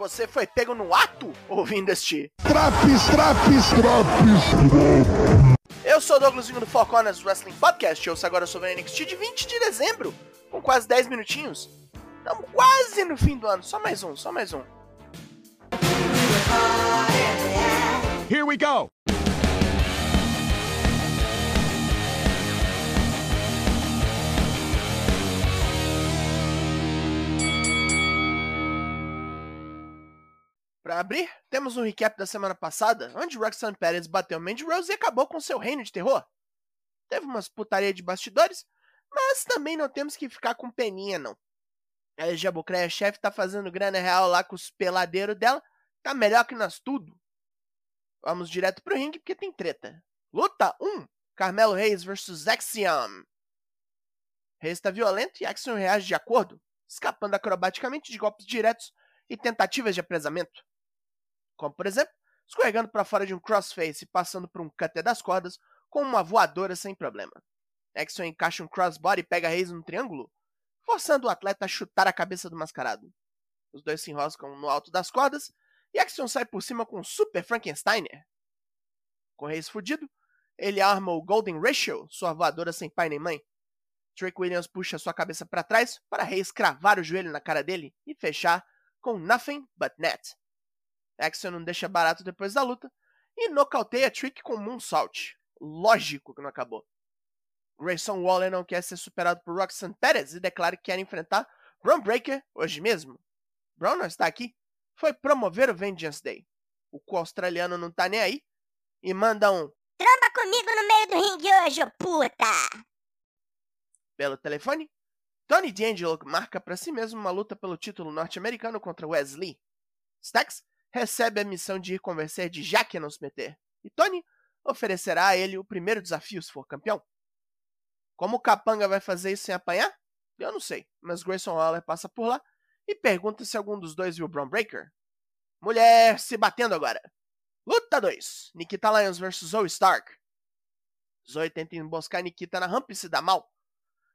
Você foi pego no ato ouvindo este. Traps, traps, traps. Eu sou o Douglasinho do Four Corners Wrestling Podcast. Eu ouço agora sobre a NXT de 20 de dezembro, com quase 10 minutinhos. Estamos quase no fim do ano. Só mais um, só mais um. Here we go. Para abrir, temos um recap da semana passada, onde Roxanne Perez bateu Mandy Rose e acabou com seu reino de terror. Teve umas putaria de bastidores, mas também não temos que ficar com peninha, não. A Jabucreia chefe tá fazendo grana real lá com os peladeiros dela, tá melhor que nós tudo. Vamos direto pro ringue porque tem treta. Luta 1: Carmelo Reis vs Axiom. Reis tá violento e Axiom reage de acordo, escapando acrobaticamente de golpes diretos e tentativas de apresamento como por exemplo, escorregando para fora de um crossface e passando por um cutter das cordas com uma voadora sem problema. Exxon encaixa um crossbody e pega Reis no triângulo, forçando o atleta a chutar a cabeça do mascarado. Os dois se enroscam no alto das cordas e Exxon sai por cima com um Super Frankensteiner. Com Reis fudido, ele arma o Golden Ratio, sua voadora sem pai nem mãe. Trick Williams puxa sua cabeça para trás para Reis cravar o joelho na cara dele e fechar com Nothing But Net. Axiom não deixa barato depois da luta e nocauteia Trick com Moonsault. Lógico que não acabou. Grayson Waller não quer ser superado por Roxanne Perez e declara que quer enfrentar Braun Breaker hoje mesmo. Braun não está aqui. Foi promover o Vengeance Day. O cu australiano não tá nem aí e manda um Tromba comigo no meio do ringue hoje, puta! Pelo telefone, Tony D'Angelo marca para si mesmo uma luta pelo título norte-americano contra Wesley. Stax recebe a missão de ir convencer de Jack a não se meter, e Tony oferecerá a ele o primeiro desafio se for campeão. Como o Capanga vai fazer isso sem apanhar? Eu não sei, mas Grayson Waller passa por lá e pergunta se algum dos dois viu Braun Breaker. Mulher se batendo agora. Luta 2: Nikita Lyons vs Zoe Stark. Zoe tenta emboscar Nikita na rampa e se dá mal.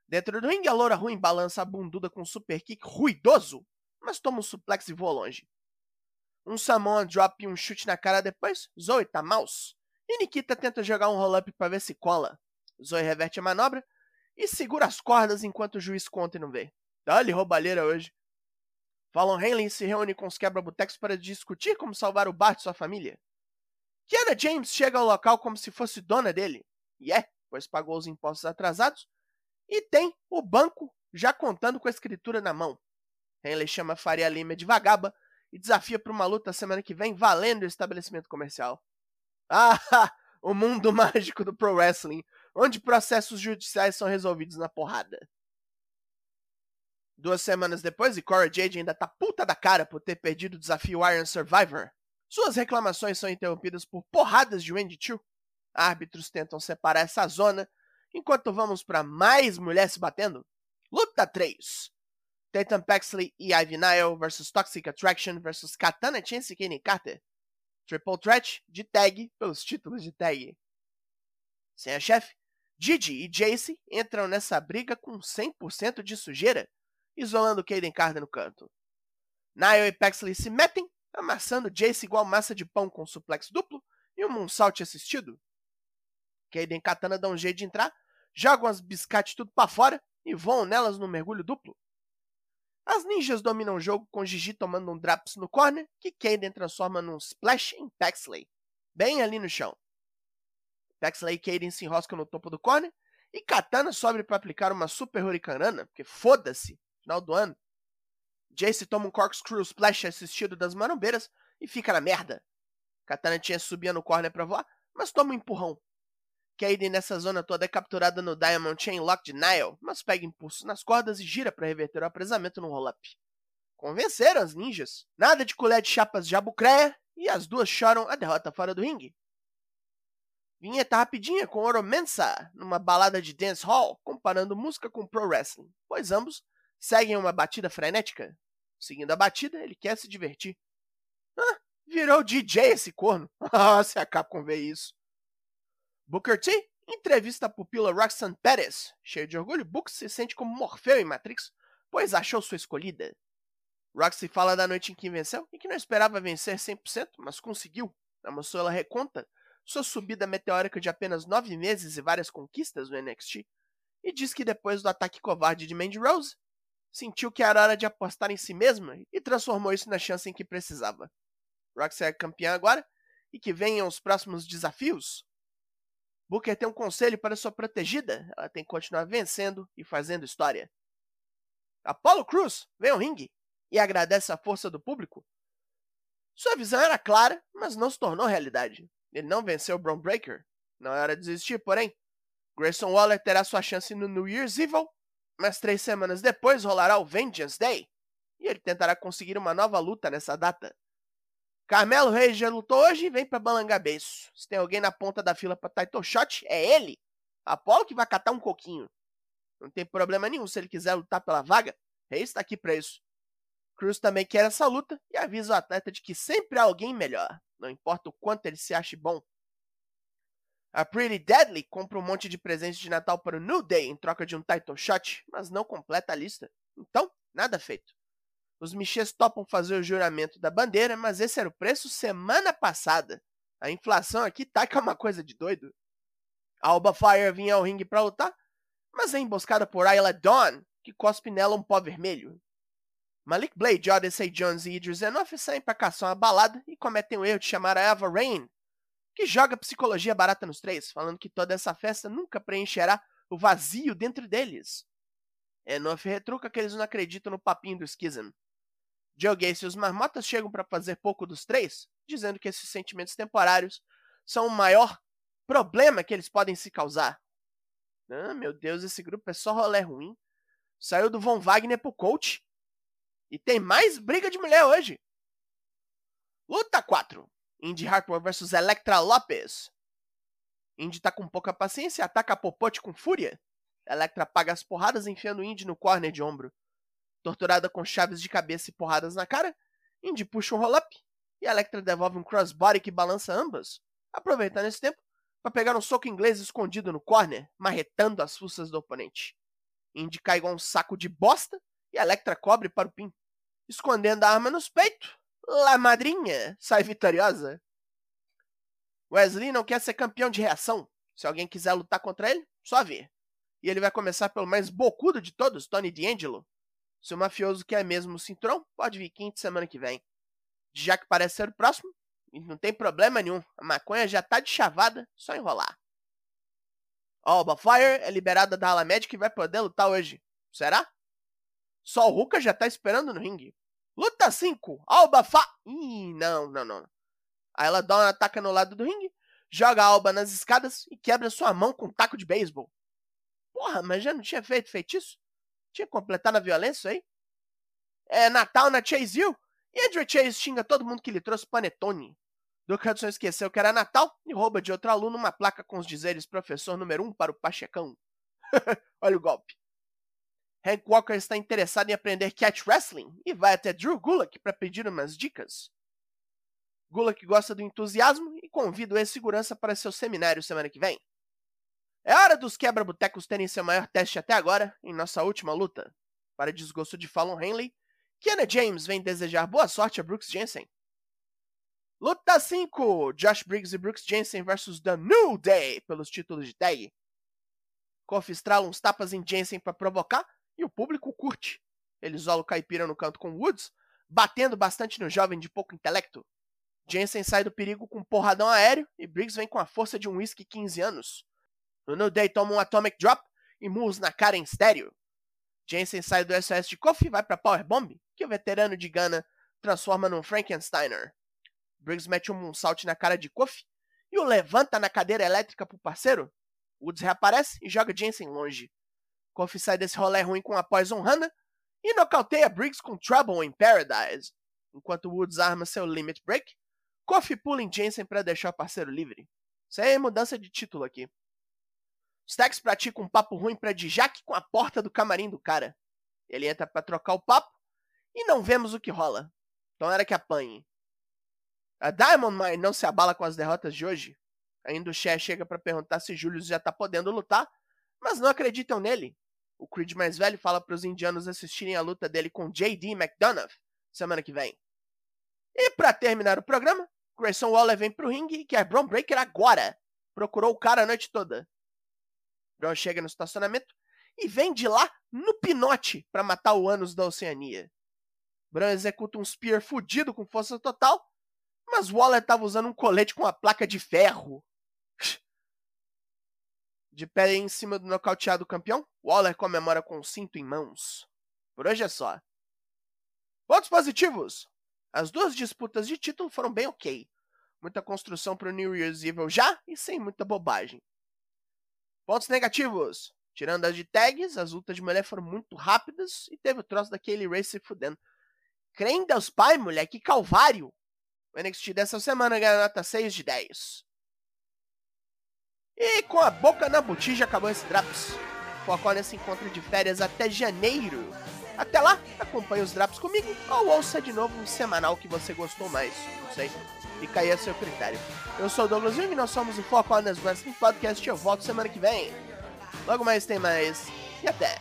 Dentro do ringue, a loura ruim balança a bunduda com um super kick ruidoso, mas toma um suplex e voa longe. Um Samoan drop e um chute na cara depois, Zoe tá mouse. E Nikita tenta jogar um roll-up para ver se cola. Zoe reverte a manobra e segura as cordas enquanto o juiz conta e não vê. Dá-lhe roubalheira hoje. Fallon Henley se reúne com os quebra-botecos para discutir como salvar o Bart e sua família. Kiana James chega ao local como se fosse dona dele. E é, pois pagou os impostos atrasados. E tem o banco já contando com a escritura na mão. Henley chama Faria Lima de vagaba e desafia para uma luta semana que vem valendo o estabelecimento comercial. Ah, o mundo mágico do pro wrestling, onde processos judiciais são resolvidos na porrada. Duas semanas depois, e Cora Jade ainda tá puta da cara por ter perdido o desafio Iron Survivor. Suas reclamações são interrompidas por porradas de Wendy Chu. Árbitros tentam separar essa zona, enquanto vamos para mais mulheres se batendo. Luta 3. Tatum Paxley e Ivy Nile versus Toxic Attraction versus Katana Chance e Kenny Carter. Triple Threat de tag pelos títulos de tag. Sem a chefe, Gigi e Jace entram nessa briga com 100% de sujeira, isolando Kaden Carter no canto. Nile e Paxley se metem, amassando Jace igual massa de pão com suplex duplo e um moonsault assistido. Kaden e Katana dão um jeito de entrar, jogam as biscates tudo para fora e voam nelas no mergulho duplo. As ninjas dominam o jogo com Gigi tomando um Draps no corner, que Kaden transforma num Splash em Paxley, bem ali no chão. Paxley e Kaden se enroscam no topo do corner, e Katana sobe para aplicar uma Super Hurricanrana, porque foda-se, final do ano. Jace toma um Corkscrew Splash assistido das marombeiras e fica na merda. Katana tinha subia no corner para voar, mas toma um empurrão. Kaden nessa zona toda é capturada no Diamond Chain Lock de Nile, mas pega impulso nas cordas e gira para reverter o apresamento no roll-up. Convenceram as ninjas. Nada de colher de chapas de jabucreia e as duas choram a derrota fora do ringue. Vinheta rapidinha com Oro Mensa numa balada de dance hall, comparando música com pro wrestling, pois ambos seguem uma batida frenética. Seguindo a batida, ele quer se divertir. Ah, virou DJ esse corno. Ah, se a Capcom vê isso. Booker T entrevista a pupila Roxanne Perez. Cheio de orgulho, Book se sente como Morfeu em Matrix, pois achou sua escolhida. Roxy fala da noite em que venceu e que não esperava vencer 100%, mas conseguiu. A moça ela reconta sua subida meteórica de apenas nove meses e várias conquistas no NXT, e diz que depois do ataque covarde de Mandy Rose, sentiu que era hora de apostar em si mesma e transformou isso na chance em que precisava. Roxy é campeã agora e que venham os próximos desafios. Booker tem um conselho para sua protegida, ela tem que continuar vencendo e fazendo história. Apollo Cruz vem ao ringue e agradece a força do público. Sua visão era clara, mas não se tornou realidade. Ele não venceu o Braun Breaker. Não era desistir, porém. Grayson Waller terá sua chance no New Year's Evil, mas três semanas depois rolará o Vengeance Day, e ele tentará conseguir uma nova luta nessa data. Carmelo Reis já lutou hoje vem para balangar beiço. Se tem alguém na ponta da fila para title shot, é ele. Apolo que vai catar um coquinho. Não tem problema nenhum se ele quiser lutar pela vaga. Reis está aqui para isso. Cruz também quer essa luta e avisa o atleta de que sempre há alguém melhor, não importa o quanto ele se ache bom. A Pretty Deadly compra um monte de presentes de Natal para o New Day em troca de um title shot, mas não completa a lista. Então, nada feito. Os Michês topam fazer o juramento da bandeira, mas esse era o preço semana passada. A inflação aqui tá que é uma coisa de doido. A Alba Fire vinha ao ringue para lutar, mas é emboscada por Ayla Dawn, que cospe nela um pó vermelho. Malik Blade, Odyssey Jones e Idris Enough saem para caçar uma balada e cometem o erro de chamar a Eva Rain, que joga psicologia barata nos três, falando que toda essa festa nunca preencherá o vazio dentro deles. Enough retruca que eles não acreditam no papinho do Schism. Joe Gacy e os marmotas chegam para fazer pouco dos três, dizendo que esses sentimentos temporários são o maior problema que eles podem se causar. Ah, meu Deus, esse grupo é só rolé ruim. Saiu do Von Wagner pro coach. E tem mais briga de mulher hoje. Luta 4. Indy Hartwell vs Electra Lopes. Indy tá com pouca paciência e ataca a Popote com fúria. Electra paga as porradas enfiando Indy no corner de ombro. Torturada com chaves de cabeça e porradas na cara, Indy puxa um roll-up e Electra devolve um crossbody que balança ambas, aproveitando esse tempo para pegar um soco inglês escondido no corner, marretando as fuças do oponente. Indy cai igual um saco de bosta e Electra cobre para o pin. Escondendo a arma nos peitos, La Madrinha sai vitoriosa. Wesley não quer ser campeão de reação. Se alguém quiser lutar contra ele, só ver. E ele vai começar pelo mais bocudo de todos, Tony D'Angelo. Se o mafioso quer mesmo o cinturão, pode vir quinta semana que vem. Já que parece ser o próximo, não tem problema nenhum. A maconha já tá de chavada, só enrolar. Alba Fire é liberada da ala médica e vai poder lutar hoje. Será? Só o Ruka já tá esperando no ringue. Luta 5, Alba Fa... Ih, não, não, não. Aí ela dá um ataque no lado do ringue, joga a Alba nas escadas e quebra sua mão com um taco de beisebol. Porra, mas já não tinha feito feitiço? Tinha completado a violência aí? É Natal na Chase U e Andrew Chase xinga todo mundo que lhe trouxe panetone. Duke Hudson esqueceu que era Natal e rouba de outro aluno uma placa com os dizeres professor número 1 um para o Pachecão. Olha o golpe. Hank Walker está interessado em aprender catch wrestling e vai até Drew Gulak para pedir umas dicas. Gulak gosta do entusiasmo e convida o ex-segurança para seu seminário semana que vem. É hora dos quebra-botecos terem seu maior teste até agora, em nossa última luta. Para desgosto de Fallon Henley, Kiana James vem desejar boa sorte a Brooks Jensen. Luta 5: Josh Briggs e Brooks Jensen versus The New Day pelos títulos de tag. Kofi estrala uns tapas em Jensen para provocar e o público curte. Ele isola o caipira no canto com Woods, batendo bastante no jovem de pouco intelecto. Jensen sai do perigo com um porradão aéreo e Briggs vem com a força de um whisky 15 anos. No New Day toma um Atomic Drop e moves na cara em estéreo. Jensen sai do SOS de Kofi e vai para Powerbomb, que o veterano de Ghana transforma num Frankensteiner. Briggs mete um moonsault na cara de Kofi e o levanta na cadeira elétrica pro parceiro. Woods reaparece e joga Jensen longe. Kofi sai desse rolê ruim com a Poison Hana e nocauteia Briggs com Trouble in Paradise. Enquanto Woods arma seu Limit Break, Kofi pula em Jensen para deixar o parceiro livre. É mudança de título aqui. Stax pratica um papo ruim pra Dijak com a porta do camarim do cara. Ele entra para trocar o papo e não vemos o que rola. Então era que apanhe. A Diamond Mine não se abala com as derrotas de hoje. Ainda o Cher chega para perguntar se Julius já tá podendo lutar, mas não acreditam nele. O Creed mais velho fala para os indianos assistirem a luta dele com J.D. McDonough, semana que vem. E para terminar o programa, Grayson Waller vem pro ringue e quer Braun Breaker agora. Procurou o cara a noite toda. Braun chega no estacionamento e vem de lá no pinote para matar o Anos da Oceania. Braun executa um spear fudido com força total, mas Waller estava usando um colete com a placa de ferro. De pé em cima do nocauteado campeão, Waller comemora com o cinto em mãos. Por hoje é só. Pontos positivos! As duas disputas de título foram bem ok. Muita construção para o New Year's Evil já e sem muita bobagem. Pontos negativos! Tirando as de tags, as lutas de mulher foram muito rápidas e teve o troço daquele Race se fudendo. Crem Deus Pai, mulher, que calvário! O NXT dessa semana ganha nota 6 de 10. E com a boca na botija acabou esse Drops. Foca se encontra de férias até janeiro. Até lá, acompanhe os Drops comigo ou ouça de novo um semanal que você gostou mais. Não sei. Fica aí a seu critério. Eu sou o Douglas Jung e nós somos o Foco Honest Wrestling Podcast e eu volto semana que vem. Logo mais tem mais. E até!